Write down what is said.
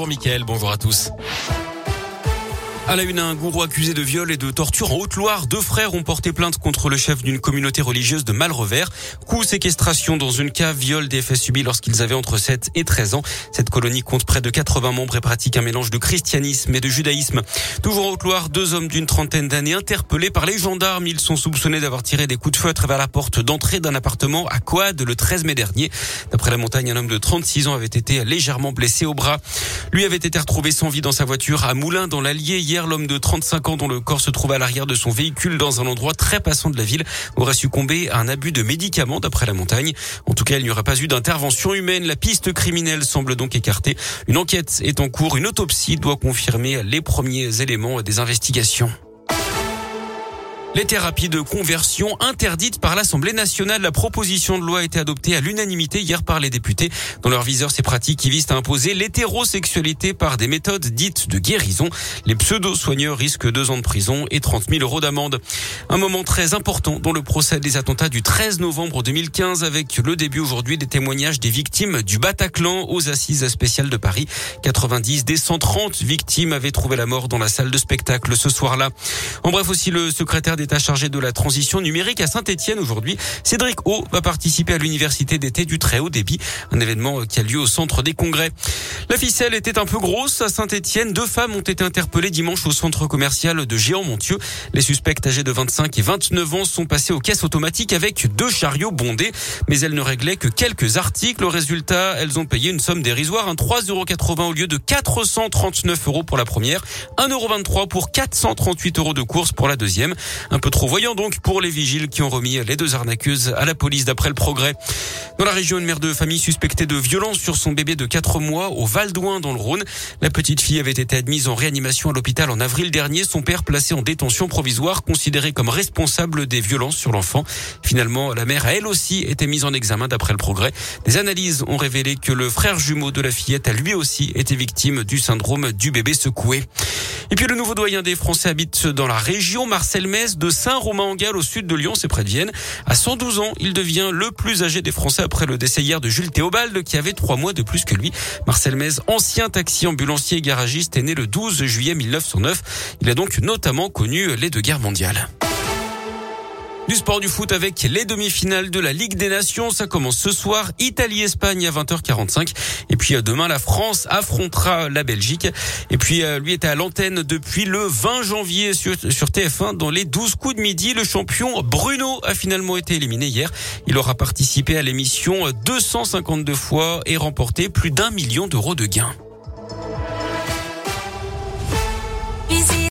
Bonjour Mickaël, bonjour à tous. À la une, un gourou accusé de viol et de torture en Haute-Loire. Deux frères ont porté plainte contre le chef d'une communauté religieuse de Malrevers. Coup séquestration dans une cave, viol des faits subis lorsqu'ils avaient entre 7 et 13 ans. Cette colonie compte près de 80 membres et pratique un mélange de christianisme et de judaïsme. Toujours en Haute-Loire, deux hommes d'une trentaine d'années interpellés par les gendarmes. Ils sont soupçonnés d'avoir tiré des coups de feu à travers la porte d'entrée d'un appartement à Coade le 13 mai dernier. D'après la montagne, un homme de 36 ans avait été légèrement blessé au bras. Lui avait été retrouvé sans vie dans sa voiture à Moulins dans l'Allier hier l'homme de 35 ans dont le corps se trouve à l'arrière de son véhicule dans un endroit très passant de la ville aurait succombé à un abus de médicaments d'après la montagne. En tout cas, il n'y aura pas eu d'intervention humaine. La piste criminelle semble donc écartée. Une enquête est en cours. Une autopsie doit confirmer les premiers éléments des investigations. Les thérapies de conversion interdites par l'Assemblée nationale. La proposition de loi a été adoptée à l'unanimité hier par les députés. Dans leur viseur, ces pratiques qui visent à imposer l'hétérosexualité par des méthodes dites de guérison. Les pseudo-soigneurs risquent deux ans de prison et 30 000 euros d'amende. Un moment très important dans le procès des attentats du 13 novembre 2015 avec le début aujourd'hui des témoignages des victimes du Bataclan aux assises spéciales de Paris. 90 des 130 victimes avaient trouvé la mort dans la salle de spectacle ce soir-là. En bref, aussi le secrétaire chargé de la transition numérique à Saint-Etienne aujourd'hui. Cédric O va participer à l'université d'été du très haut débit, un événement qui a lieu au centre des congrès. La ficelle était un peu grosse à Saint-Etienne. Deux femmes ont été interpellées dimanche au centre commercial de Géant-Montieu. Les suspects âgés de 25 et 29 ans sont passés aux caisses automatiques avec deux chariots bondés, mais elles ne réglaient que quelques articles. Au résultat, elles ont payé une somme dérisoire, un 3,80 euros au lieu de 439 euros pour la première, 1,23 euros pour 438 euros de course pour la deuxième. Un peu trop voyant donc pour les vigiles qui ont remis les deux arnaqueuses à la police d'après le progrès. Dans la région, une mère de famille suspectée de violence sur son bébé de 4 mois au Val d'Ouin dans le Rhône. La petite fille avait été admise en réanimation à l'hôpital en avril dernier. Son père placé en détention provisoire, considéré comme responsable des violences sur l'enfant. Finalement, la mère a elle aussi été mise en examen d'après le progrès. Des analyses ont révélé que le frère jumeau de la fillette a lui aussi été victime du syndrome du bébé secoué. Et puis le nouveau doyen des Français habite dans la région, Marcel Metz de Saint-Romain-en-Galles au sud de Lyon, c'est près de Vienne. À 112 ans, il devient le plus âgé des Français après le décès hier de Jules Théobald qui avait trois mois de plus que lui. Marcel Metz, ancien taxi ambulancier et garagiste, est né le 12 juillet 1909. Il a donc notamment connu les deux guerres mondiales. Du sport du foot avec les demi-finales de la Ligue des Nations. Ça commence ce soir. Italie-Espagne à 20h45. Et puis euh, demain, la France affrontera la Belgique. Et puis euh, lui était à l'antenne depuis le 20 janvier sur, sur TF1 dans les 12 coups de midi. Le champion Bruno a finalement été éliminé hier. Il aura participé à l'émission 252 fois et remporté plus d'un million d'euros de gains.